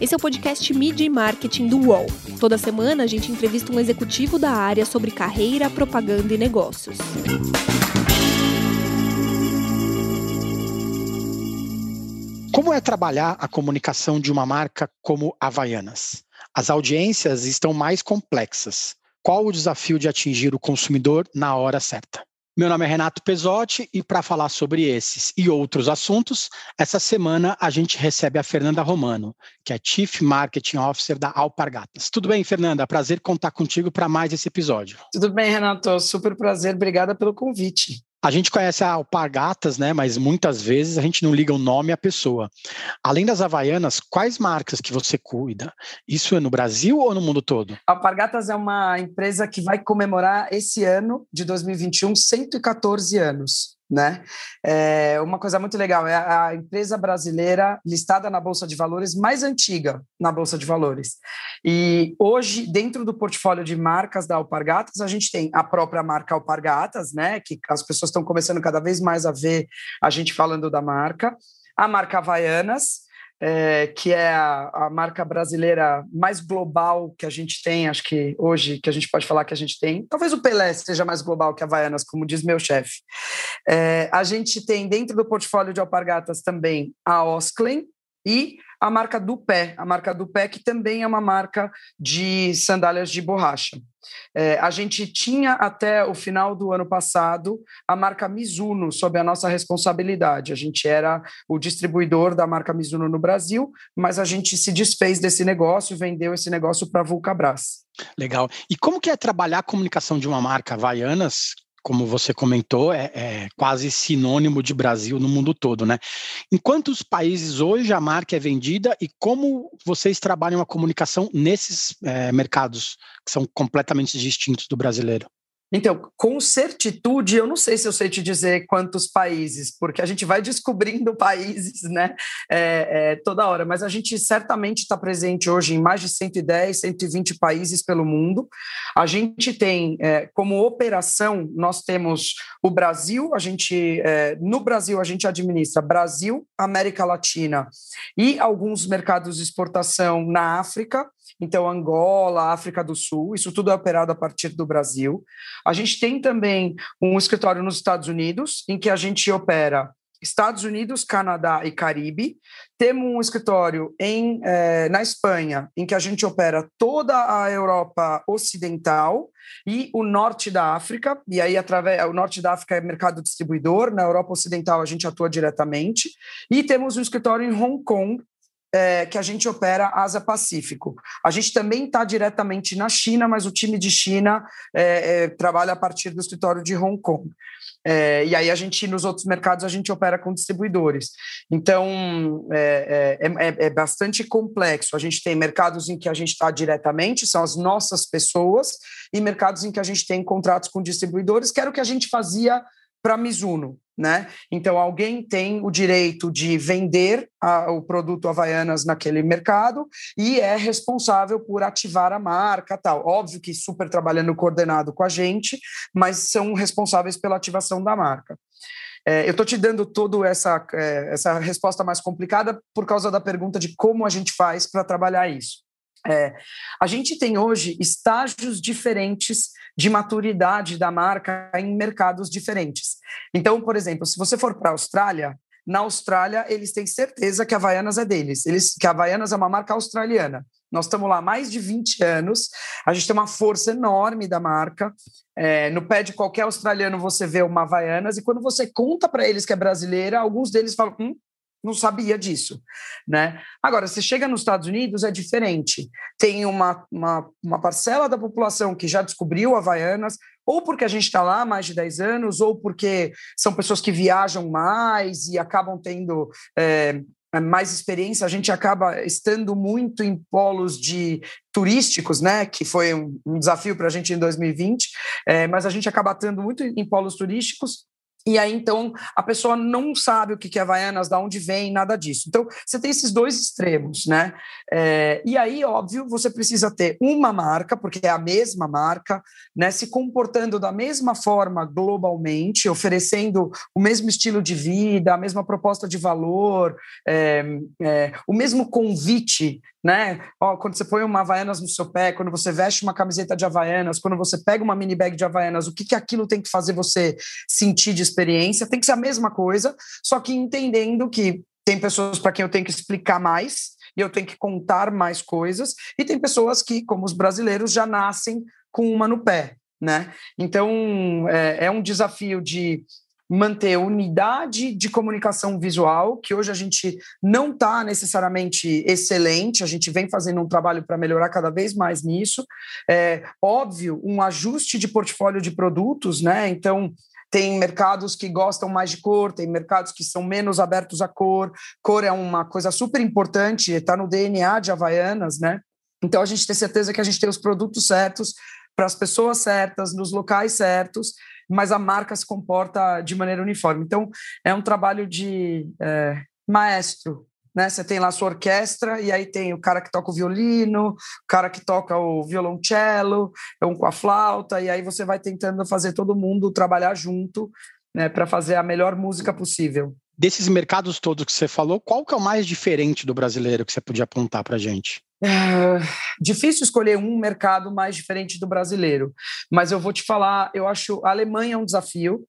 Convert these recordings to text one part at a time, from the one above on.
Esse é o podcast Media e Marketing do UOL. Toda semana a gente entrevista um executivo da área sobre carreira, propaganda e negócios. Como é trabalhar a comunicação de uma marca como Havaianas? As audiências estão mais complexas. Qual o desafio de atingir o consumidor na hora certa? Meu nome é Renato Pesotti e para falar sobre esses e outros assuntos, essa semana a gente recebe a Fernanda Romano, que é Chief Marketing Officer da Alpargatas. Tudo bem, Fernanda? Prazer contar contigo para mais esse episódio. Tudo bem, Renato. Super prazer. Obrigada pelo convite. A gente conhece a Alpargatas, né? Mas muitas vezes a gente não liga o nome à pessoa. Além das Havaianas, quais marcas que você cuida? Isso é no Brasil ou no mundo todo? A Alpargatas é uma empresa que vai comemorar esse ano de 2021 114 anos né? É uma coisa muito legal, é a empresa brasileira listada na Bolsa de Valores mais antiga na Bolsa de Valores. E hoje, dentro do portfólio de marcas da Alpargatas, a gente tem a própria marca Alpargatas, né? Que as pessoas estão começando cada vez mais a ver a gente falando da marca, a marca Havaianas, é, que é a, a, marca brasileira mais global que a gente tem, acho que hoje, que a gente pode falar que a gente tem. Talvez o Pelé seja mais global que a Havaianas, como diz meu chefe. É, a gente tem dentro do portfólio de alpargatas também a Osklen e a marca do pé, a marca do pé que também é uma marca de sandálias de borracha. É, a gente tinha até o final do ano passado a marca Mizuno sob a nossa responsabilidade. A gente era o distribuidor da marca Mizuno no Brasil, mas a gente se desfez desse negócio, vendeu esse negócio para a Vulcabras. Legal. E como que é trabalhar a comunicação de uma marca Havaianas como você comentou, é, é, quase sinônimo de Brasil no mundo todo, né? Em quantos países hoje a marca é vendida e como vocês trabalham a comunicação nesses é, mercados que são completamente distintos do brasileiro? Então, com certitude, eu não sei se eu sei te dizer quantos países, porque a gente vai descobrindo países, né, é, é, toda hora, mas a gente certamente está presente hoje em mais de 110, 120 países pelo mundo. A gente tem, é, como operação, nós temos o Brasil, a gente, é, no Brasil, a gente administra Brasil, América Latina e alguns mercados de exportação na África, então Angola, África do Sul, isso tudo é operado a partir do Brasil. A gente tem também um escritório nos Estados Unidos, em que a gente opera Estados Unidos, Canadá e Caribe. Temos um escritório em, eh, na Espanha, em que a gente opera toda a Europa Ocidental e o norte da África. E aí, através, o norte da África é mercado distribuidor, na Europa Ocidental a gente atua diretamente. E temos um escritório em Hong Kong, é, que a gente opera Ásia Pacífico. A gente também está diretamente na China, mas o time de China é, é, trabalha a partir do escritório de Hong Kong. É, e aí a gente, nos outros mercados, a gente opera com distribuidores. Então, é, é, é, é bastante complexo. A gente tem mercados em que a gente está diretamente, são as nossas pessoas, e mercados em que a gente tem contratos com distribuidores, que era o que a gente fazia para Mizuno, né? Então alguém tem o direito de vender a, o produto Havaianas naquele mercado e é responsável por ativar a marca, tal. Óbvio que super trabalhando coordenado com a gente, mas são responsáveis pela ativação da marca. É, eu estou te dando toda essa, é, essa resposta mais complicada por causa da pergunta de como a gente faz para trabalhar isso. É, a gente tem hoje estágios diferentes de maturidade da marca em mercados diferentes. Então, por exemplo, se você for para a Austrália, na Austrália eles têm certeza que a Havaianas é deles, eles, que a Havaianas é uma marca australiana. Nós estamos lá há mais de 20 anos, a gente tem uma força enorme da marca. É, no pé de qualquer australiano você vê uma Havaianas, e quando você conta para eles que é brasileira, alguns deles falam: hum, não sabia disso, né? Agora, você chega nos Estados Unidos, é diferente. Tem uma, uma, uma parcela da população que já descobriu Havaianas, ou porque a gente está lá há mais de 10 anos, ou porque são pessoas que viajam mais e acabam tendo é, mais experiência, a gente acaba estando muito em polos de turísticos, né, que foi um, um desafio para a gente em 2020, é, mas a gente acaba estando muito em polos turísticos e aí, então, a pessoa não sabe o que é Havaianas, de onde vem, nada disso. Então, você tem esses dois extremos, né? É, e aí, óbvio, você precisa ter uma marca, porque é a mesma marca, né? Se comportando da mesma forma globalmente, oferecendo o mesmo estilo de vida, a mesma proposta de valor, é, é, o mesmo convite né? Ó, quando você põe uma Havaianas no seu pé, quando você veste uma camiseta de Havaianas, quando você pega uma mini bag de Havaianas, o que, que aquilo tem que fazer você sentir de experiência? Tem que ser a mesma coisa, só que entendendo que tem pessoas para quem eu tenho que explicar mais e eu tenho que contar mais coisas, e tem pessoas que, como os brasileiros, já nascem com uma no pé. Né? Então, é, é um desafio de manter unidade de comunicação visual, que hoje a gente não está necessariamente excelente, a gente vem fazendo um trabalho para melhorar cada vez mais nisso. É óbvio, um ajuste de portfólio de produtos, né? Então, tem mercados que gostam mais de cor, tem mercados que são menos abertos à cor. Cor é uma coisa super importante, está no DNA de Havaianas, né? Então a gente tem certeza que a gente tem os produtos certos para as pessoas certas, nos locais certos, mas a marca se comporta de maneira uniforme. Então, é um trabalho de é, maestro. Né? Você tem lá a sua orquestra, e aí tem o cara que toca o violino, o cara que toca o violoncelo, um com a flauta, e aí você vai tentando fazer todo mundo trabalhar junto né, para fazer a melhor música possível. Desses mercados todos que você falou, qual que é o mais diferente do brasileiro que você podia apontar para gente? É, difícil escolher um mercado mais diferente do brasileiro, mas eu vou te falar, eu acho a Alemanha um desafio,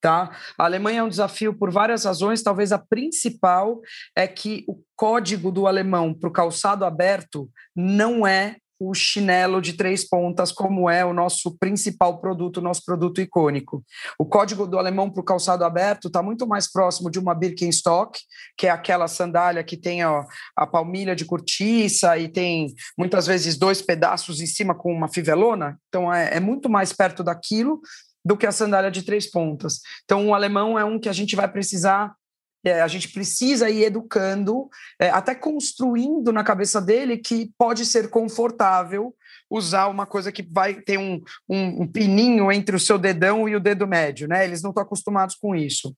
tá? A Alemanha é um desafio por várias razões, talvez a principal é que o código do alemão para o calçado aberto não é o chinelo de três pontas, como é o nosso principal produto, nosso produto icônico. O código do alemão para o calçado aberto está muito mais próximo de uma Birkenstock, que é aquela sandália que tem ó, a palmilha de cortiça e tem muitas vezes dois pedaços em cima com uma fivelona. Então é, é muito mais perto daquilo do que a sandália de três pontas. Então o alemão é um que a gente vai precisar é, a gente precisa ir educando, é, até construindo na cabeça dele que pode ser confortável usar uma coisa que vai ter um, um, um pininho entre o seu dedão e o dedo médio, né? Eles não estão acostumados com isso.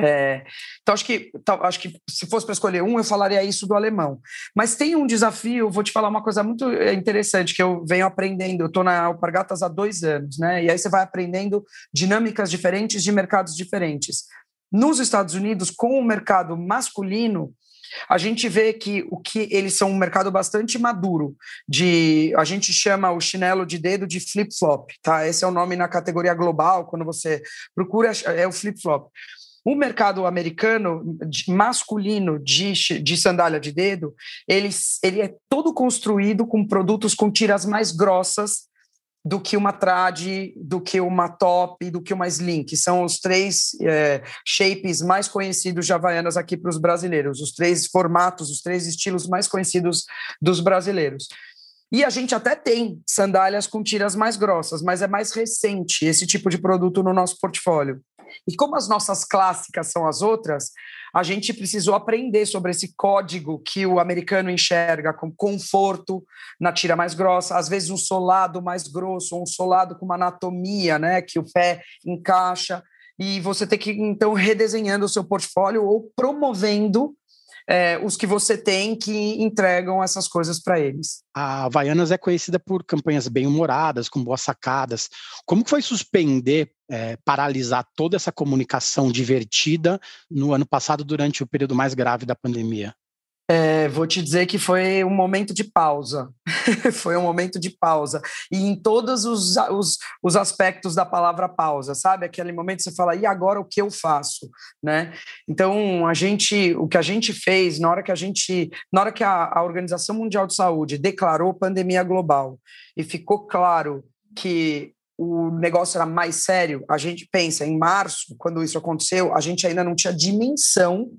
É, então, acho que, acho que se fosse para escolher um, eu falaria isso do alemão. Mas tem um desafio, vou te falar uma coisa muito é, interessante que eu venho aprendendo. Eu estou na Alpargatas há dois anos, né? E aí você vai aprendendo dinâmicas diferentes de mercados diferentes. Nos Estados Unidos, com o mercado masculino, a gente vê que o que eles são um mercado bastante maduro. De a gente chama o chinelo de dedo de flip flop, tá? Esse é o nome na categoria global. Quando você procura é o flip flop. O mercado americano masculino de, de sandália de dedo, ele, ele é todo construído com produtos com tiras mais grossas do que uma trad, do que uma top, do que uma slim, que são os três é, shapes mais conhecidos de Havaianas aqui para os brasileiros, os três formatos, os três estilos mais conhecidos dos brasileiros. E a gente até tem sandálias com tiras mais grossas, mas é mais recente esse tipo de produto no nosso portfólio. E como as nossas clássicas são as outras, a gente precisou aprender sobre esse código que o americano enxerga com conforto na tira mais grossa, às vezes um solado mais grosso, um solado com uma anatomia, né, que o pé encaixa, e você tem que então redesenhando o seu portfólio ou promovendo é, os que você tem que entregam essas coisas para eles. A Havaianas é conhecida por campanhas bem humoradas, com boas sacadas. Como foi suspender, é, paralisar toda essa comunicação divertida no ano passado, durante o período mais grave da pandemia? É, vou te dizer que foi um momento de pausa. foi um momento de pausa. E em todos os, os, os, aspectos da palavra pausa, sabe? Aquele momento que você fala, e agora o que eu faço? Né? Então, a gente, o que a gente fez, na hora que a gente, na hora que a, a Organização Mundial de Saúde declarou pandemia global e ficou claro que o negócio era mais sério, a gente pensa em março, quando isso aconteceu, a gente ainda não tinha dimensão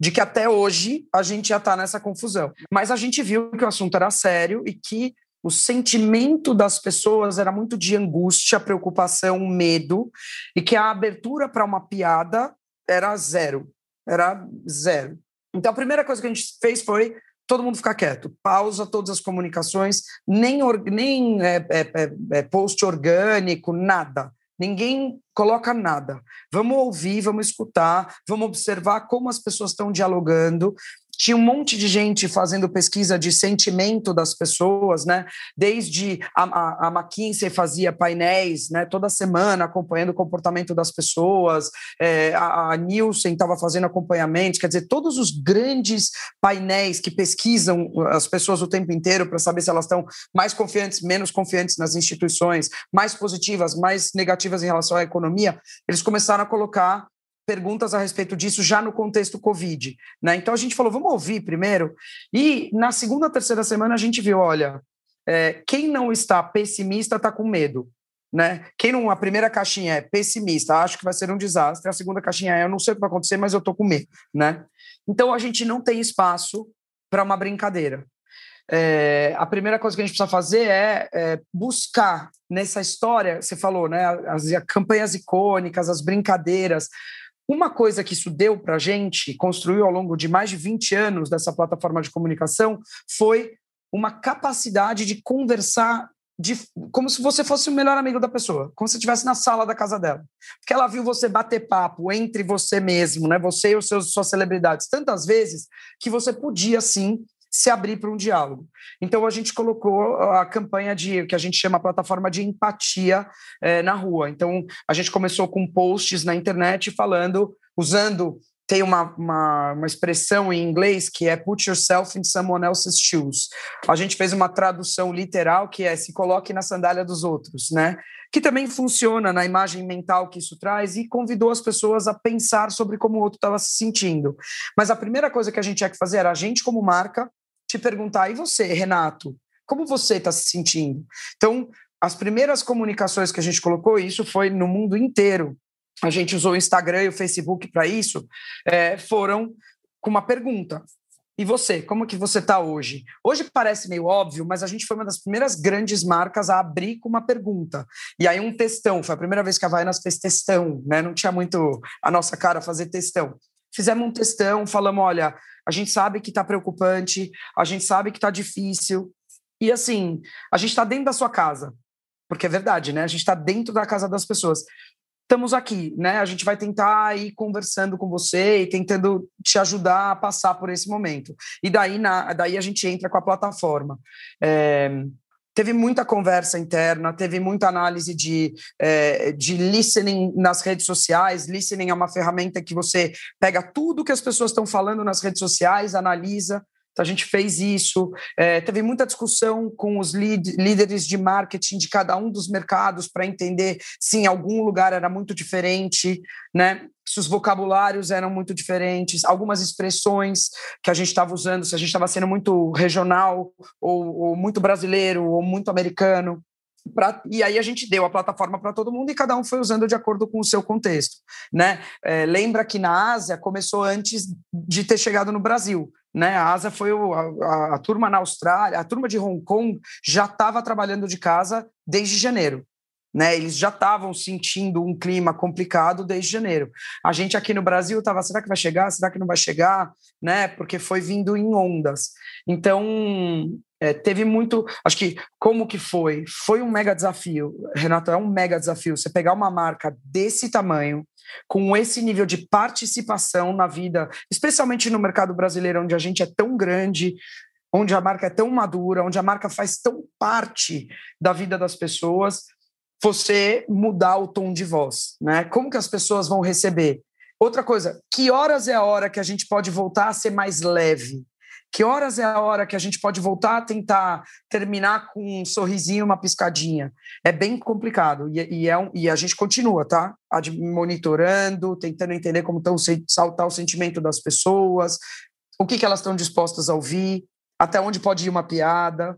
de que até hoje a gente já está nessa confusão. Mas a gente viu que o assunto era sério e que o sentimento das pessoas era muito de angústia, preocupação, medo, e que a abertura para uma piada era zero. Era zero. Então a primeira coisa que a gente fez foi todo mundo ficar quieto, pausa todas as comunicações, nem, nem é, é, é, é post orgânico, nada ninguém coloca nada. Vamos ouvir, vamos escutar, vamos observar como as pessoas estão dialogando tinha um monte de gente fazendo pesquisa de sentimento das pessoas, né? Desde a, a, a McKinsey fazia painéis, né? Toda semana acompanhando o comportamento das pessoas, é, a, a Nielsen estava fazendo acompanhamento, quer dizer, todos os grandes painéis que pesquisam as pessoas o tempo inteiro para saber se elas estão mais confiantes, menos confiantes nas instituições, mais positivas, mais negativas em relação à economia, eles começaram a colocar perguntas a respeito disso já no contexto Covid. Né? Então a gente falou, vamos ouvir primeiro. E na segunda, terceira semana a gente viu, olha, é, quem não está pessimista está com medo. Né? Quem não, a primeira caixinha é pessimista, acho que vai ser um desastre, a segunda caixinha é eu não sei o que vai acontecer, mas eu estou com medo. Né? Então a gente não tem espaço para uma brincadeira. É, a primeira coisa que a gente precisa fazer é, é, buscar nessa história, você falou, né, as, as campanhas icônicas, as brincadeiras, uma coisa que isso deu para a gente, construiu ao longo de mais de 20 anos dessa plataforma de comunicação, foi uma capacidade de conversar de, como se você fosse o melhor amigo da pessoa, como se estivesse na sala da casa dela. Porque ela viu você bater papo entre você mesmo, né? Você e os seus suas celebridades, tantas vezes que você podia sim se abrir para um diálogo. Então a gente colocou a campanha de que a gente chama a plataforma de empatia é, na rua. Então a gente começou com posts na internet falando, usando tem uma, uma, uma, expressão em inglês que é put yourself in someone else's shoes. A gente fez uma tradução literal que é se coloque na sandália dos outros, né? Que também funciona na imagem mental que isso traz e convidou as pessoas a pensar sobre como o outro estava se sentindo. Mas a primeira coisa que a gente tinha que fazer era a gente, como marca, te perguntar, e você, Renato, como você está se sentindo? Então, as primeiras comunicações que a gente colocou, isso foi no mundo inteiro. A gente usou o Instagram e o Facebook para isso, é, foram com uma pergunta. E você, como que você está hoje? Hoje parece meio óbvio, mas a gente foi uma das primeiras grandes marcas a abrir com uma pergunta. E aí um textão, foi a primeira vez que a Havaianas fez textão, né? Não tinha muito a nossa cara fazer textão. Fizemos um textão, falamos, olha, a gente sabe que está preocupante, a gente sabe que está difícil. E assim, a gente está dentro da sua casa, porque é verdade, né? A gente está dentro da casa das pessoas. Estamos aqui, né? A gente vai tentar ir conversando com você e tentando te ajudar a passar por esse momento. E daí, na, daí a gente entra com a plataforma. É, teve muita conversa interna, teve muita análise de, é, de listening nas redes sociais. Listening é uma ferramenta que você pega tudo que as pessoas estão falando nas redes sociais, analisa a gente fez isso. É, teve muita discussão com os lead, líderes de marketing de cada um dos mercados para entender se em algum lugar era muito diferente, né? se os vocabulários eram muito diferentes, algumas expressões que a gente estava usando, se a gente estava sendo muito regional, ou, ou muito brasileiro, ou muito americano. Pra, e aí a gente deu a plataforma para todo mundo e cada um foi usando de acordo com o seu contexto. Né? É, lembra que na Ásia começou antes de ter chegado no Brasil. Né? A Ásia foi o, a, a, turma na Austrália, a turma de Hong Kong já estava trabalhando de casa desde janeiro. Né, eles já estavam sentindo um clima complicado desde janeiro. A gente aqui no Brasil estava, será que vai chegar? Será que não vai chegar? Né, porque foi vindo em ondas. Então, é, teve muito. Acho que como que foi? Foi um mega desafio, Renato. É um mega desafio. Você pegar uma marca desse tamanho, com esse nível de participação na vida, especialmente no mercado brasileiro, onde a gente é tão grande, onde a marca é tão madura, onde a marca faz tão parte da vida das pessoas, você mudar o tom de voz, né? Como que as pessoas vão receber? Outra coisa, que horas é a hora que a gente pode voltar a ser mais leve? Que horas é a hora que a gente pode voltar a tentar terminar com um sorrisinho, uma piscadinha? É bem complicado e, e é um, e a gente continua, tá? Monitorando, tentando entender como estão saltar o sentimento das pessoas, o que, que elas estão dispostas a ouvir, até onde pode ir uma piada.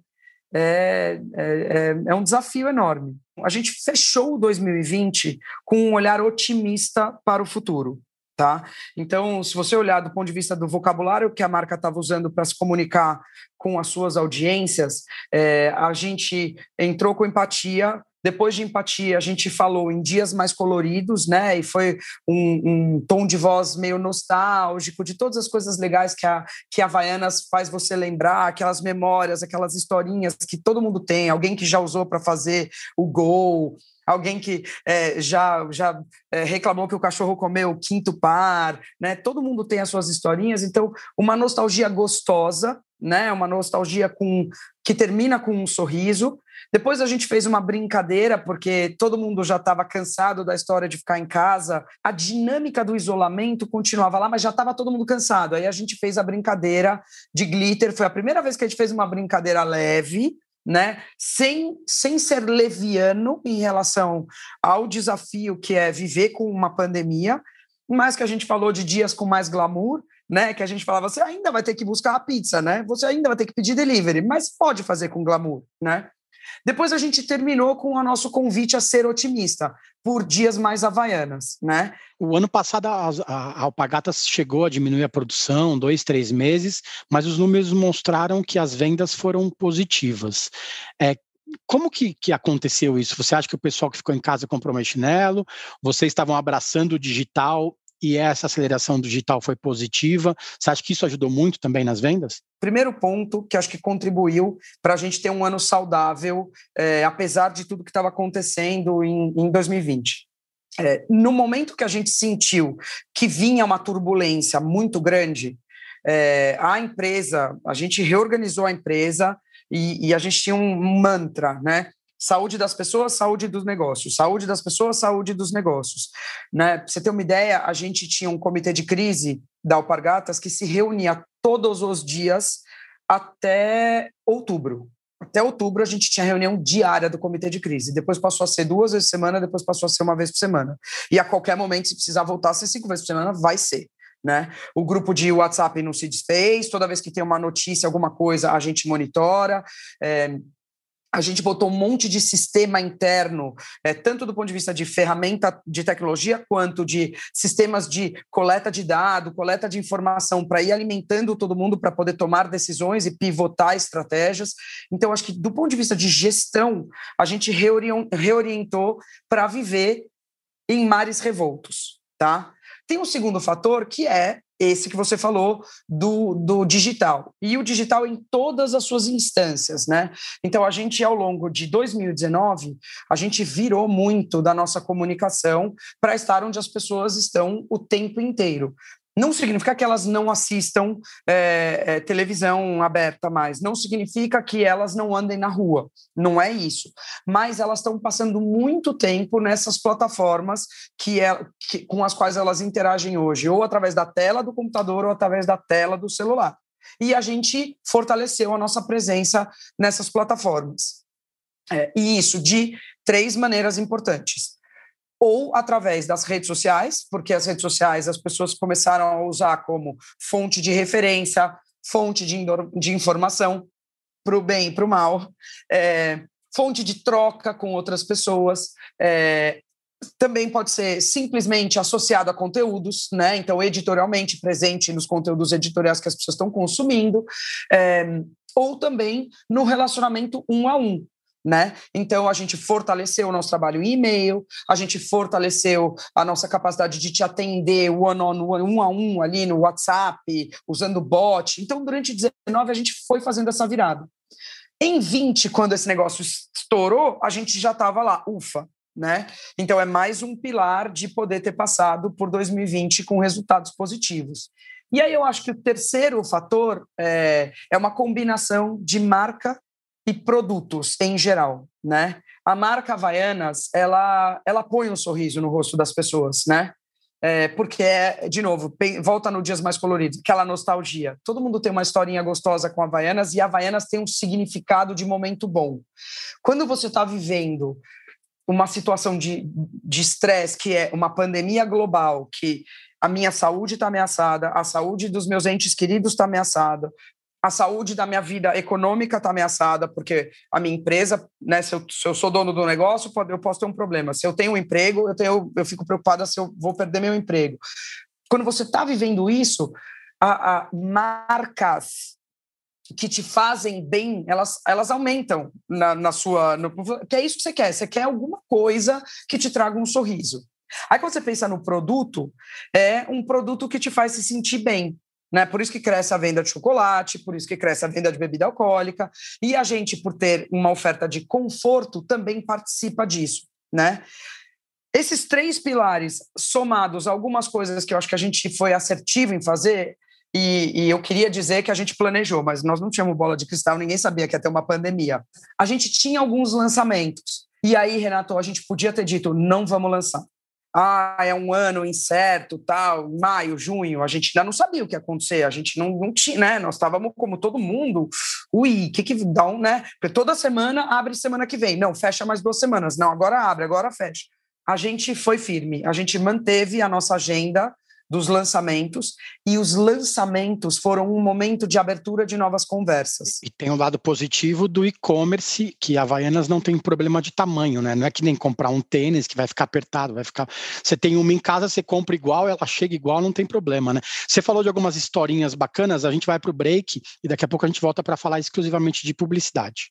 É, é, é, é um desafio enorme. A gente fechou o 2020 com um olhar otimista para o futuro. Tá? Então, se você olhar do ponto de vista do vocabulário que a marca estava usando para se comunicar com as suas audiências, é, a gente entrou com empatia. Depois de empatia, a gente falou em dias mais coloridos, né? E foi um, um tom de voz meio nostálgico de todas as coisas legais que a, que a Havaianas faz você lembrar, aquelas memórias, aquelas historinhas que todo mundo tem, alguém que já usou para fazer o gol, alguém que é, já, já é, reclamou que o cachorro comeu o quinto par, né? Todo mundo tem as suas historinhas, então uma nostalgia gostosa, né? Uma nostalgia com que termina com um sorriso. Depois a gente fez uma brincadeira porque todo mundo já estava cansado da história de ficar em casa. A dinâmica do isolamento continuava lá, mas já estava todo mundo cansado. Aí a gente fez a brincadeira de glitter. Foi a primeira vez que a gente fez uma brincadeira leve, né? Sem, sem ser leviano em relação ao desafio que é viver com uma pandemia, mas que a gente falou de dias com mais glamour, né? Que a gente falava, você ainda vai ter que buscar a pizza, né? Você ainda vai ter que pedir delivery, mas pode fazer com glamour, né? Depois a gente terminou com o nosso convite a ser otimista, por dias mais havaianas, né? O ano passado a, a Alpagatas chegou a diminuir a produção, dois, três meses, mas os números mostraram que as vendas foram positivas. É, como que, que aconteceu isso? Você acha que o pessoal que ficou em casa comprou mais chinelo? Vocês estavam abraçando o digital e essa aceleração digital foi positiva. Você acha que isso ajudou muito também nas vendas? Primeiro ponto que acho que contribuiu para a gente ter um ano saudável, é, apesar de tudo que estava acontecendo em, em 2020. É, no momento que a gente sentiu que vinha uma turbulência muito grande, é, a empresa, a gente reorganizou a empresa e, e a gente tinha um mantra, né? Saúde das pessoas, saúde dos negócios. Saúde das pessoas, saúde dos negócios. Né? Para você ter uma ideia, a gente tinha um comitê de crise da Alpargatas que se reunia todos os dias até outubro. Até outubro a gente tinha reunião diária do comitê de crise. Depois passou a ser duas vezes por semana, depois passou a ser uma vez por semana. E a qualquer momento, se precisar voltar a ser cinco vezes por semana, vai ser. Né? O grupo de WhatsApp não se desfez, toda vez que tem uma notícia, alguma coisa, a gente monitora. É, a gente botou um monte de sistema interno, é, tanto do ponto de vista de ferramenta de tecnologia, quanto de sistemas de coleta de dado, coleta de informação, para ir alimentando todo mundo para poder tomar decisões e pivotar estratégias. Então, acho que do ponto de vista de gestão, a gente reorientou para viver em mares revoltos. Tá? Tem um segundo fator que é esse que você falou do, do digital. E o digital em todas as suas instâncias, né? Então, a gente, ao longo de 2019, a gente virou muito da nossa comunicação para estar onde as pessoas estão o tempo inteiro. Não significa que elas não assistam é, é, televisão aberta mais, não significa que elas não andem na rua, não é isso. Mas elas estão passando muito tempo nessas plataformas que, é, que, com as quais elas interagem hoje, ou através da tela do computador ou através da tela do celular. E a gente fortaleceu a nossa presença nessas plataformas. É, e isso de três maneiras importantes ou através das redes sociais, porque as redes sociais as pessoas começaram a usar como fonte de referência, fonte de, de informação para o bem e para o mal, é, fonte de troca com outras pessoas. É, também pode ser simplesmente associado a conteúdos, né? Então, editorialmente presente nos conteúdos editoriais que as pessoas estão consumindo, é, ou também no relacionamento um a um né? Então a gente fortaleceu o nosso trabalho em e-mail, a gente fortaleceu a nossa capacidade de te atender one on one, um a um ali no WhatsApp, usando bot. Então durante 19 a gente foi fazendo essa virada. Em 20, quando esse negócio estourou, a gente já estava lá, ufa, né? Então é mais um pilar de poder ter passado por 2020 com resultados positivos. E aí eu acho que o terceiro fator é, é uma combinação de marca e produtos em geral, né? A marca Havaianas, ela, ela põe um sorriso no rosto das pessoas, né? É, porque, é, de novo, volta no Dias Mais Coloridos, aquela nostalgia. Todo mundo tem uma historinha gostosa com Havaianas e Havaianas tem um significado de momento bom. Quando você está vivendo uma situação de estresse, que é uma pandemia global, que a minha saúde está ameaçada, a saúde dos meus entes queridos está ameaçada, a saúde da minha vida econômica está ameaçada, porque a minha empresa, né, se eu, se eu, sou dono do negócio, eu posso ter um problema. Se eu tenho um emprego, eu, tenho, eu fico preocupada se eu vou perder meu emprego. Quando você está vivendo isso, a, a marcas que te fazem bem, elas, elas aumentam na, na sua. No, que é isso que você quer. Você quer alguma coisa que te traga um sorriso. Aí, quando você pensa no produto, é um produto que te faz se sentir bem. Né? Por isso que cresce a venda de chocolate, por isso que cresce a venda de bebida alcoólica, e a gente, por ter uma oferta de conforto, também participa disso. né? Esses três pilares, somados algumas coisas que eu acho que a gente foi assertivo em fazer, e, e, eu queria dizer que a gente planejou, mas nós não tínhamos bola de cristal, ninguém sabia que ia ter uma pandemia. A gente tinha alguns lançamentos. E aí, Renato, a gente podia ter dito: não vamos lançar. Ah, é um ano incerto, tal, maio, junho, a gente ainda não sabia o que ia acontecer, a gente não, não tinha, né? Nós estávamos como todo mundo, ui, que que dá um, né? Porque toda semana abre semana que vem, não, fecha mais duas semanas, não, agora abre, agora fecha. A gente foi firme, a gente manteve a nossa agenda dos lançamentos, e os lançamentos foram um momento de abertura de novas conversas. E tem um lado positivo do e-commerce, que a Havaianas não tem problema de tamanho, né? Não é que nem comprar um tênis que vai ficar apertado, vai ficar. Você tem uma em casa, você compra igual, ela chega igual, não tem problema, né? Você falou de algumas historinhas bacanas, a gente vai para o break e daqui a pouco a gente volta para falar exclusivamente de publicidade.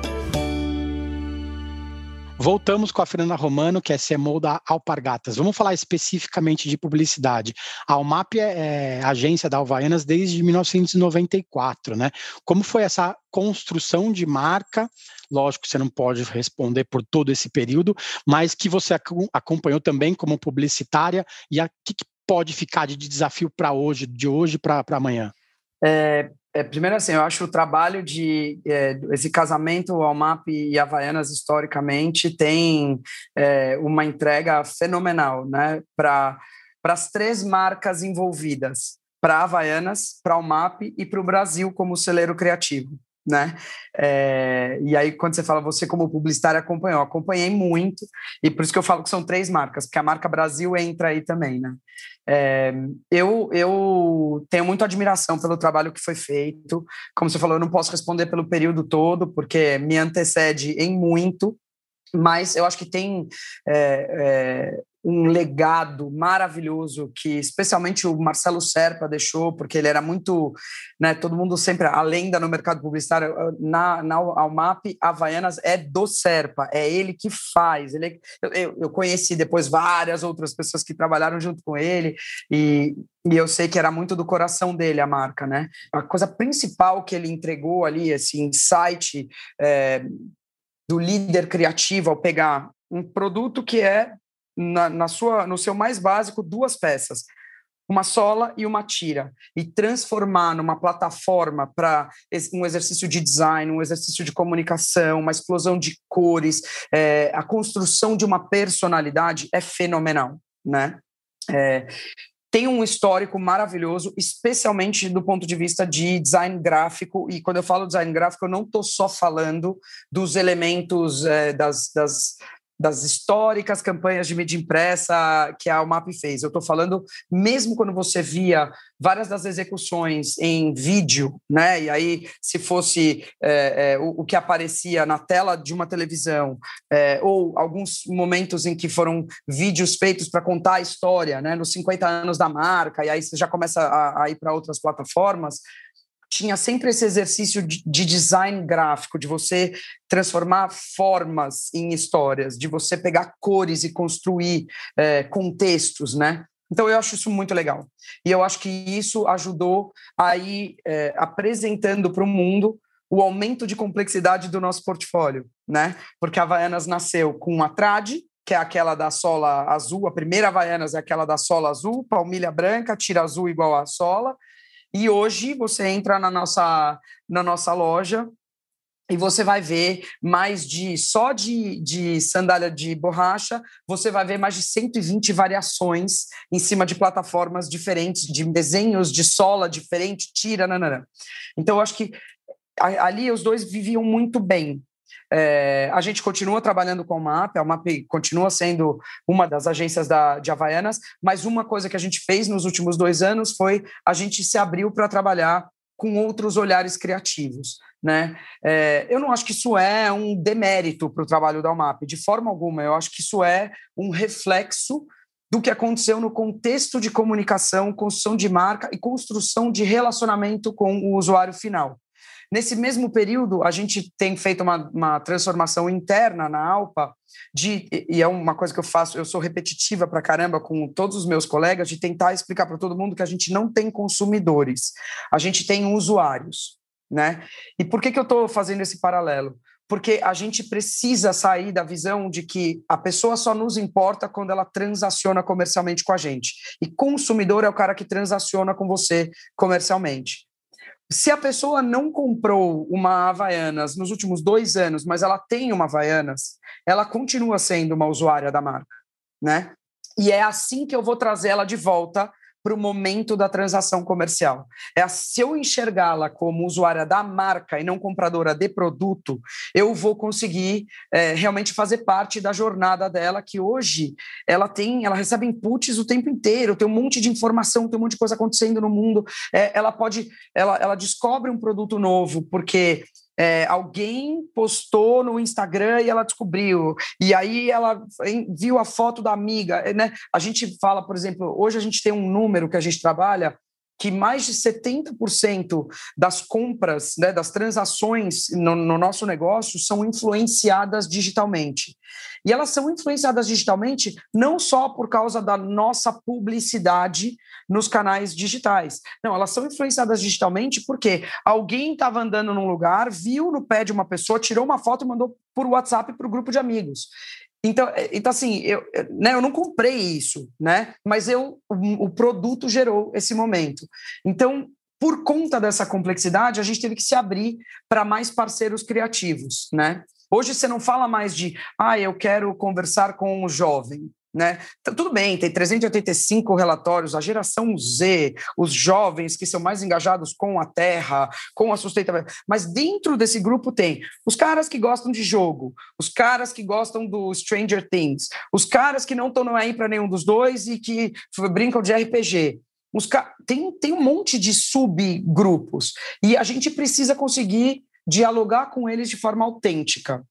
Voltamos com a Fernanda Romano, que é CMO da Alpargatas. Vamos falar especificamente de publicidade. A Almap é, é agência da Alvaianas desde 1994, né? Como foi essa construção de marca? Lógico, você não pode responder por todo esse período, mas que você acompanhou também como publicitária e o que, que pode ficar de desafio para hoje, de hoje para amanhã? É, é, primeiro, assim, eu acho o trabalho de é, esse casamento Almap e Havaianas historicamente tem é, uma entrega fenomenal, né, para as três marcas envolvidas, para Havaianas, para Almap e para o Brasil como celeiro criativo né? É, e aí, quando você fala, você como publicitário acompanhou, acompanhei muito, e por isso que eu falo que são três marcas, porque a marca Brasil entra aí também, né? É, eu, eu tenho muita admiração pelo trabalho que foi feito. Como você falou, eu não posso responder pelo período todo, porque me antecede em muito, mas eu acho que tem é, um legado maravilhoso que especialmente o Marcelo Serpa deixou, porque ele era muito, né, todo mundo sempre, a lenda no mercado publicitário, na, na Almap, Havaianas é do Serpa, é ele que faz, ele, eu, eu conheci depois várias outras pessoas que trabalharam junto com ele, e, e eu sei que era muito do coração dele a marca, né, a coisa principal que ele entregou ali, esse insight é, do líder criativo ao pegar um produto que é na, na sua, no seu mais básico, duas peças uma sola e uma tira, e transformar numa plataforma para um exercício de design, um exercício de comunicação, uma explosão de cores, é, a construção de uma personalidade é fenomenal, né? É, tem um histórico maravilhoso, especialmente do ponto de vista de design gráfico. E quando eu falo design gráfico, eu não estou só falando dos elementos é, das, das, das históricas campanhas de mídia impressa que a UMAP fez. Eu estou falando, mesmo quando você via várias das execuções em vídeo, né? E aí, se fosse é, é, o, o, que aparecia na tela de uma televisão, é, ou alguns momentos em que foram vídeos feitos para contar a história, né? Nos 50 anos da marca, e aí você já começa a, a ir para outras plataformas tinha sempre esse exercício de, de, design gráfico, de você transformar formas em histórias, de você pegar cores e construir é, contextos, né? Então eu acho isso muito legal. E eu acho que isso ajudou a ir é, apresentando para o mundo o aumento de complexidade do nosso portfólio, né? Porque a Havaianas nasceu com a trad, que é aquela da sola azul, a primeira Havaianas é aquela da sola azul, palmilha branca, tira azul igual a sola, e hoje você entra na nossa, na nossa loja e você vai ver mais de só de, de sandália de borracha, você vai ver mais de 120 variações em cima de plataformas diferentes, de desenhos de sola diferente, tira, nanana. Então eu acho que ali os dois viviam muito bem, é, a gente continua trabalhando com o MAP, a MAP continua sendo uma das agências da, de Havaianas, mas uma coisa que a gente fez nos últimos dois anos foi a gente se abriu para trabalhar com outros olhares criativos. Né? É, eu não acho que isso é um demérito para o trabalho da UMAP, de forma alguma. Eu acho que isso é um reflexo do que aconteceu no contexto de comunicação, construção de marca e construção de relacionamento com o usuário final. Nesse mesmo período, a gente tem feito uma, uma transformação interna na Alpa, de, e é uma coisa que eu faço, eu sou repetitiva para caramba com todos os meus colegas, de tentar explicar para todo mundo que a gente não tem consumidores, a gente tem usuários. Né? E por que, que eu estou fazendo esse paralelo? Porque a gente precisa sair da visão de que a pessoa só nos importa quando ela transaciona comercialmente com a gente. E consumidor é o cara que transaciona com você comercialmente. Se a pessoa não comprou uma Havaianas nos últimos dois anos, mas ela tem uma Havaianas, ela continua sendo uma usuária da marca, né? E é assim que eu vou trazer ela de volta para o momento da transação comercial. É se eu enxergá-la como usuária da marca e não compradora de produto, eu vou conseguir é, realmente fazer parte da jornada dela, que hoje ela tem, ela recebe inputs o tempo inteiro, tem um monte de informação, tem um monte de coisa acontecendo no mundo. É, ela pode, ela, ela descobre um produto novo porque é, alguém postou no Instagram e ela descobriu, e aí ela viu a foto da amiga, é, né? A gente fala, por exemplo, hoje a gente tem um número que a gente trabalha que mais de 70% das compras, né, das transações no, no, nosso negócio são influenciadas digitalmente. E elas são influenciadas digitalmente não só por causa da nossa publicidade nos canais digitais. Não, elas são influenciadas digitalmente porque alguém estava andando num lugar, viu no pé de uma pessoa, tirou uma foto e mandou por WhatsApp para o grupo de amigos. Então, é, então assim, eu, né, eu não comprei isso, né? Mas eu, o, o produto gerou esse momento. Então, por conta dessa complexidade, a gente teve que se abrir para mais parceiros criativos, né? Hoje você não fala mais de, ah, eu quero conversar com o jovem. Né? Então, tudo bem, tem 385 relatórios, a geração Z, os jovens que são mais engajados com a terra, com a sustentabilidade, mas dentro desse grupo tem os caras que gostam de jogo, os caras que gostam do Stranger Things, os caras que não estão aí para nenhum dos dois e que brincam de RPG. Os tem, tem um monte de subgrupos e a gente precisa conseguir dialogar com eles de forma autêntica.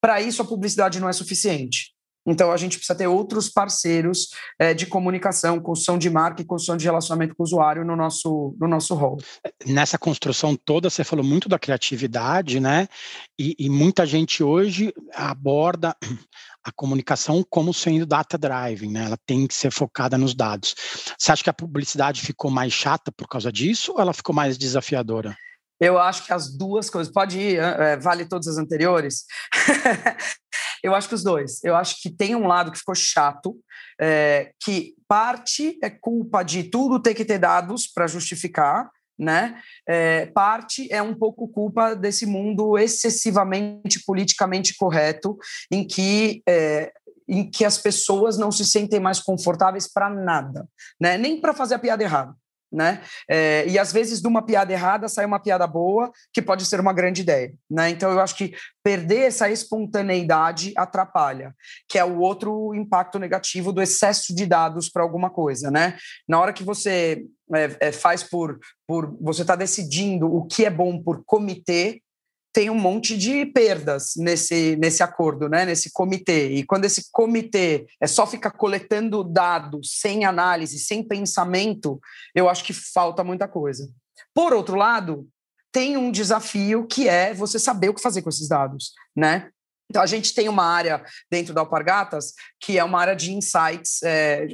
Para isso, a publicidade não é suficiente. Então, a gente precisa ter outros parceiros é, de comunicação, construção de marca e construção de relacionamento com o usuário no nosso, no nosso rol. Nessa construção toda, você falou muito da criatividade, né? E, e muita gente hoje aborda a comunicação como sendo data driving, né? Ela tem que ser focada nos dados. Você acha que a publicidade ficou mais chata por causa disso ou ela ficou mais desafiadora? Eu acho que as duas coisas. Pode ir, é, vale todas as anteriores? Eu acho que os dois. Eu acho que tem um lado que ficou chato, é, que parte é culpa de tudo ter que ter dados para justificar, né? É, parte é um pouco culpa desse mundo excessivamente politicamente correto, em que é, em que as pessoas não se sentem mais confortáveis para nada, né? Nem para fazer a piada errada né? É, e às vezes de uma piada errada sai uma piada boa, que pode ser uma grande ideia, né? Então eu acho que perder essa espontaneidade atrapalha, que é o outro impacto negativo do excesso de dados para alguma coisa, né? Na hora que você é, é, faz por, por você está decidindo o que é bom por comitê, tem um monte de perdas nesse, nesse acordo, né, nesse comitê. E quando esse comitê é só ficar coletando dados sem análise, sem pensamento, eu acho que falta muita coisa. Por outro lado, tem um desafio que é você saber o que fazer com esses dados, né? Então, a gente tem uma área dentro da Alpargatas que é uma área de insights, é,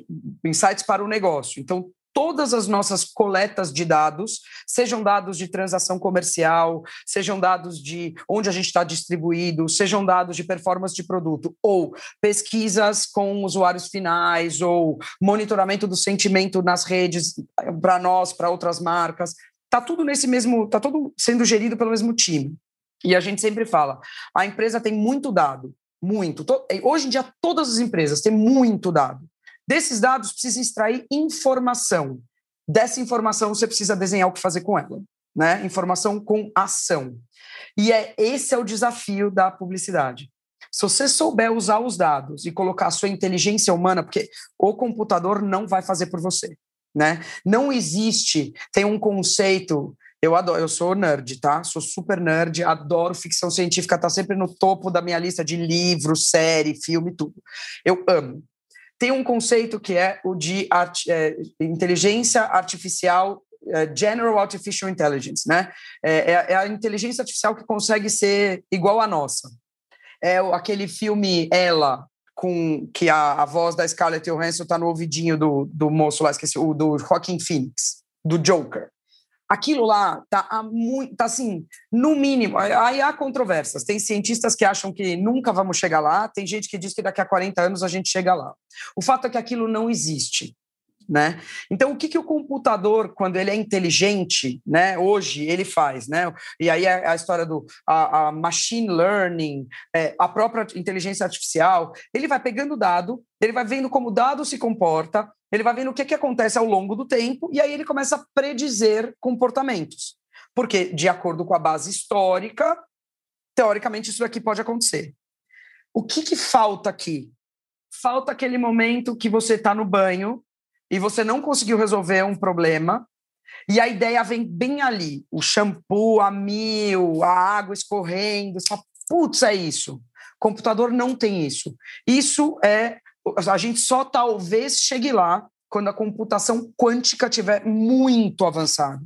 insights para o negócio. Então, todas as nossas coletas de dados, sejam dados de transação comercial, sejam dados de onde a gente está distribuído, sejam dados de performance de produto, ou pesquisas com usuários finais, ou monitoramento do sentimento nas redes para nós, para outras marcas. Está tudo nesse mesmo, está tudo sendo gerido pelo mesmo time. E a gente sempre fala, a empresa tem muito dado, muito. Hoje em dia, todas as empresas têm muito dado. Desses dados, precisa extrair informação. Dessa informação, você precisa desenhar o que fazer com ela. Né? Informação com ação. E é esse é o desafio da publicidade. Se você souber usar os dados e colocar a sua inteligência humana, porque o computador não vai fazer por você, né? Não existe, tem um conceito Eu adoro, eu sou nerd, tá? Sou super nerd, adoro ficção científica, tá sempre no topo da minha lista de livros, série, filme, tudo. Eu amo. Tem um conceito que é o de art, é, inteligência artificial é, General Artificial Intelligence, né? É, é, é, a inteligência artificial que consegue ser igual à nossa. É aquele filme Ela, com que a, a voz da Scarlett Johansson está no ouvidinho do, do moço lá, esqueci, o do Joaquin Phoenix, do Joker aquilo lá tá, muito, tá assim, no mínimo. Aí há controvérsias. Tem cientistas que acham que nunca vamos chegar lá, tem gente que diz que daqui a 40 anos a gente chega lá. O fato é que aquilo não existe. Né? Então, o que, que o computador, quando ele é inteligente, né, hoje ele faz, né? E aí a, a história do a, a machine learning, é, a própria inteligência artificial, ele vai pegando dado, ele vai vendo como o dado se comporta, ele vai vendo o que, que acontece ao longo do tempo, e aí ele começa a predizer comportamentos. Porque, de acordo com a base histórica, teoricamente isso daqui pode acontecer. O que, que falta aqui? Falta aquele momento que você está no banho e você não conseguiu resolver um problema, e a ideia vem bem ali: o shampoo a mil, a água escorrendo. Fala, putz, é isso. Computador não tem isso. Isso é. A gente só talvez chegue lá quando a computação quântica estiver muito avançada.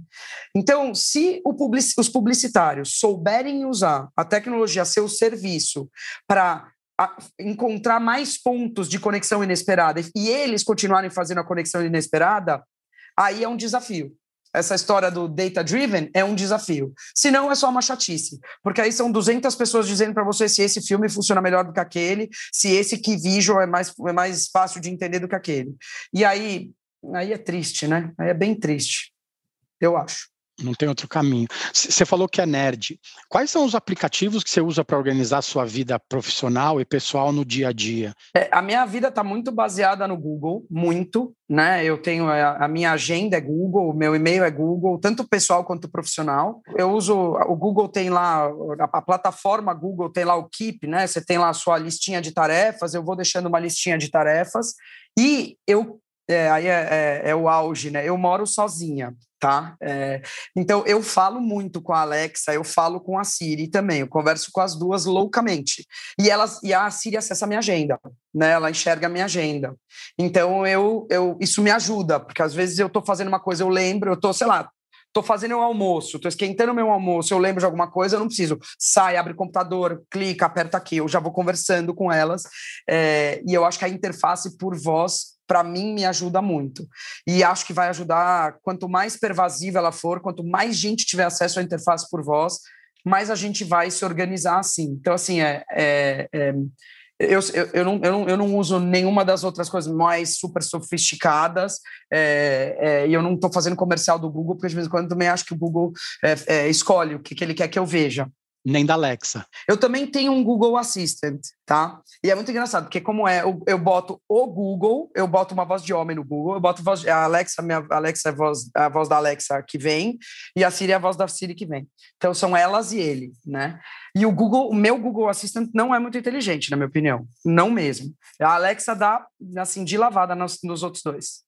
Então, se os publicitários souberem usar a tecnologia a seu serviço para encontrar mais pontos de conexão inesperada e eles continuarem fazendo a conexão inesperada, aí é um desafio. Essa história do data driven é um desafio. Se não, é só uma chatice. Porque aí são 200 pessoas dizendo para você se esse filme funciona melhor do que aquele, se esse que visual é mais, é mais fácil de entender do que aquele. E aí, aí é triste, né? Aí é bem triste, eu acho. Não tem outro caminho. Você falou que é nerd. Quais são os aplicativos que você usa para organizar sua vida profissional e pessoal no dia a dia? É, a minha vida está muito baseada no Google, muito. Né? Eu tenho a, a, minha agenda é Google, o meu e-mail é Google, tanto pessoal quanto profissional. Eu uso o Google tem lá a, a plataforma Google tem lá o Keep, né? Você tem lá a sua listinha de tarefas. Eu vou deixando uma listinha de tarefas e eu é, aí é, é, é, o auge, né? Eu moro sozinha, tá? É, então eu falo muito com a Alexa, eu falo com a Siri também, eu converso com as duas loucamente. E elas e a Siri acessa a minha agenda, né? Ela enxerga a minha agenda. Então eu, eu isso me ajuda, porque às vezes eu estou fazendo uma coisa, eu lembro, eu estou, sei lá, estou fazendo o almoço, estou esquentando meu almoço, eu lembro de alguma coisa, eu não preciso. Sai, abre o computador, clica, aperta aqui, eu já vou conversando com elas. É, e eu acho que a interface por voz para mim me ajuda muito. E acho que vai ajudar, quanto mais pervasiva ela for, quanto mais gente tiver acesso à interface por voz, mais a gente vai se organizar assim. Então, assim, é, é, é eu, eu, eu, não, eu, não, eu não uso nenhuma das outras coisas mais super sofisticadas é, é, e eu não estou fazendo comercial do Google, porque de vez em quando também acho que o Google é, é escolhe o que, que ele quer que eu veja nem da Alexa. Eu também tenho um Google Assistant, tá? E é muito engraçado, porque como é, eu, eu boto o Google, eu boto uma voz de homem no Google, eu boto voz, a Alexa, minha Alexa é a voz, a voz da Alexa que vem, e a Siri é a voz da Siri que vem. Então são elas e ele, né? E o Google, o meu Google Assistant não é muito inteligente, na minha opinião. Não mesmo. A Alexa dá, assim, de lavada nos, nos outros dois.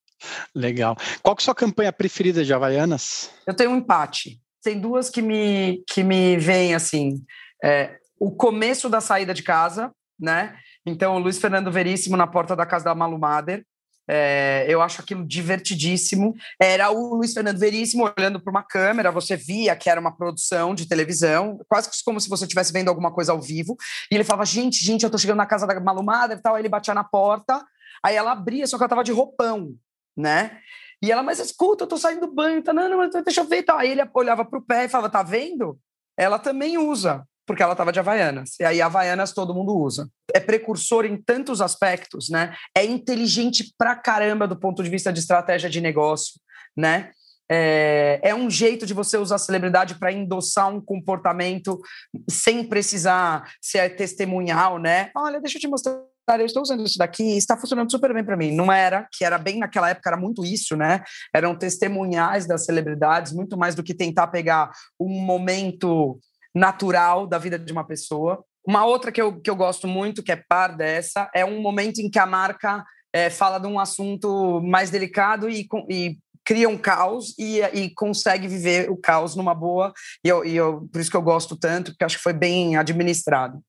Legal. Qual que é a sua campanha preferida de Havaianas? Eu tenho um empate tem duas que me, que me vêm assim. É, o começo da saída de casa, né? Então, o Luiz Fernando Veríssimo na porta da casa da Malu Mader. É, eu acho aquilo divertidíssimo. Era o Luiz Fernando Veríssimo olhando para uma câmera, você via que era uma produção de televisão, quase como se você estivesse vendo alguma coisa ao vivo. E ele falava: Gente, gente, eu tô chegando na casa da Malu Mader e tal. Aí ele batia na porta, aí ela abria, só que ela tava de roupão, né? E ela, mas escuta, eu tô saindo do banho, tá, não, não, deixa eu ver. Tá. Aí ele olhava pro pé e falava, tá vendo? Ela também usa, porque ela tava de Havaianas. E aí, Havaianas todo mundo usa. É precursor em tantos aspectos, né? É inteligente pra caramba do ponto de vista de estratégia de negócio, né? É, é, um jeito de você usar a celebridade para endossar um comportamento sem precisar ser testemunhal, né? Olha, deixa eu te mostrar cara, eu estou usando isso daqui, está funcionando super bem para mim. Não era, que era bem naquela época, era muito isso, né? Eram testemunhais das celebridades, muito mais do que tentar pegar um momento natural da vida de uma pessoa. Uma outra que eu, que eu gosto muito, que é par dessa, é um momento em que a marca é, fala de um assunto mais delicado e, e cria um caos e, e consegue viver o caos numa boa. E, eu, e eu, por isso que eu gosto tanto, porque acho que foi bem administrado.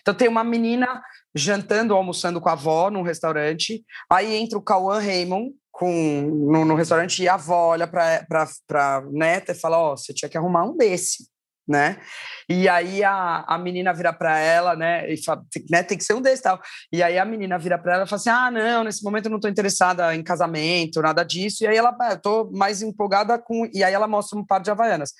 Então tem uma menina jantando, almoçando com a avó num restaurante, aí entra o Cauã Raymond com, no, no restaurante e a avó olha para a neta e fala, ó, oh, você tinha que arrumar um desse né? E aí a, a menina vira para ela, né? E fala, né, tem que ser um desses tal. E aí a menina vira para ela e fala assim: ah, não, nesse momento eu não estou interessada em casamento, nada disso. E aí ela, ah, eu tô mais empolgada com. E aí ela mostra um par de havaianas.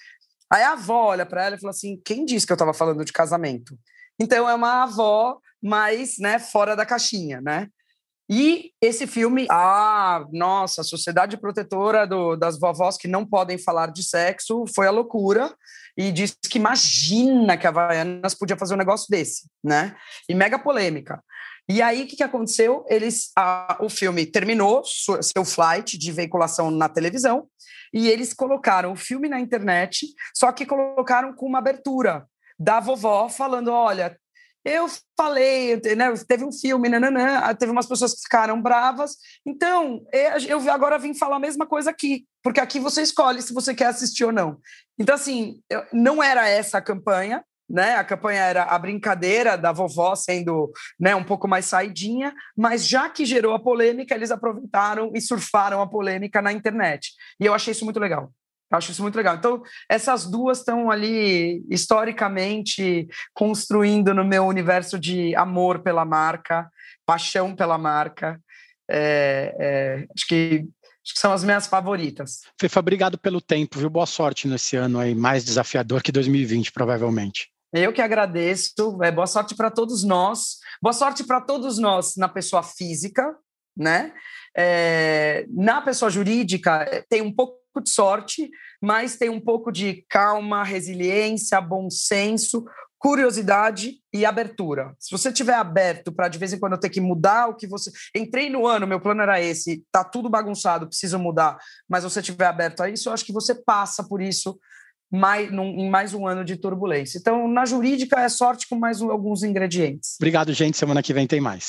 Aí a avó olha para ela e fala assim: quem disse que eu estava falando de casamento? Então é uma avó mais, né, fora da caixinha, né? E esse filme, ah, nossa, Sociedade Protetora do, das Vovós que não podem falar de sexo foi a loucura e disse que imagina que a Havaianas podia fazer um negócio desse, né? E mega polêmica. E aí, o que, que aconteceu? Eles, a, o filme terminou seu flight de veiculação na televisão e eles colocaram o filme na internet, só que colocaram com uma abertura da vovó falando: olha, eu falei, né, teve um filme, nananã, teve umas pessoas que ficaram bravas. Então, eu agora vim falar a mesma coisa aqui, porque aqui você escolhe se você quer assistir ou não. Então, assim, não era essa a campanha, né? A campanha era a brincadeira da vovó sendo né, um pouco mais saidinha, mas já que gerou a polêmica, eles aproveitaram e surfaram a polêmica na internet. E eu achei isso muito legal. Eu acho isso muito legal. Então, essas duas estão ali historicamente construindo no meu universo de amor pela marca, paixão pela marca. É, é, acho, que, acho que são as minhas favoritas. Fefa, obrigado pelo tempo, viu? Boa sorte nesse ano aí, mais desafiador que 2020, provavelmente. Eu que agradeço. É, boa sorte para todos nós. Boa sorte para todos nós na pessoa física, né? É, na pessoa jurídica, tem um pouco de sorte, mas tem um pouco de calma, resiliência, bom senso, curiosidade e abertura. Se você tiver aberto para de vez em quando ter que mudar o que você. Entrei no ano, meu plano era esse, tá tudo bagunçado, preciso mudar, mas você tiver aberto a isso, eu acho que você passa por isso mais, num, em mais um ano de turbulência. Então, na jurídica é sorte com mais um, alguns ingredientes. Obrigado, gente. Semana que vem tem mais.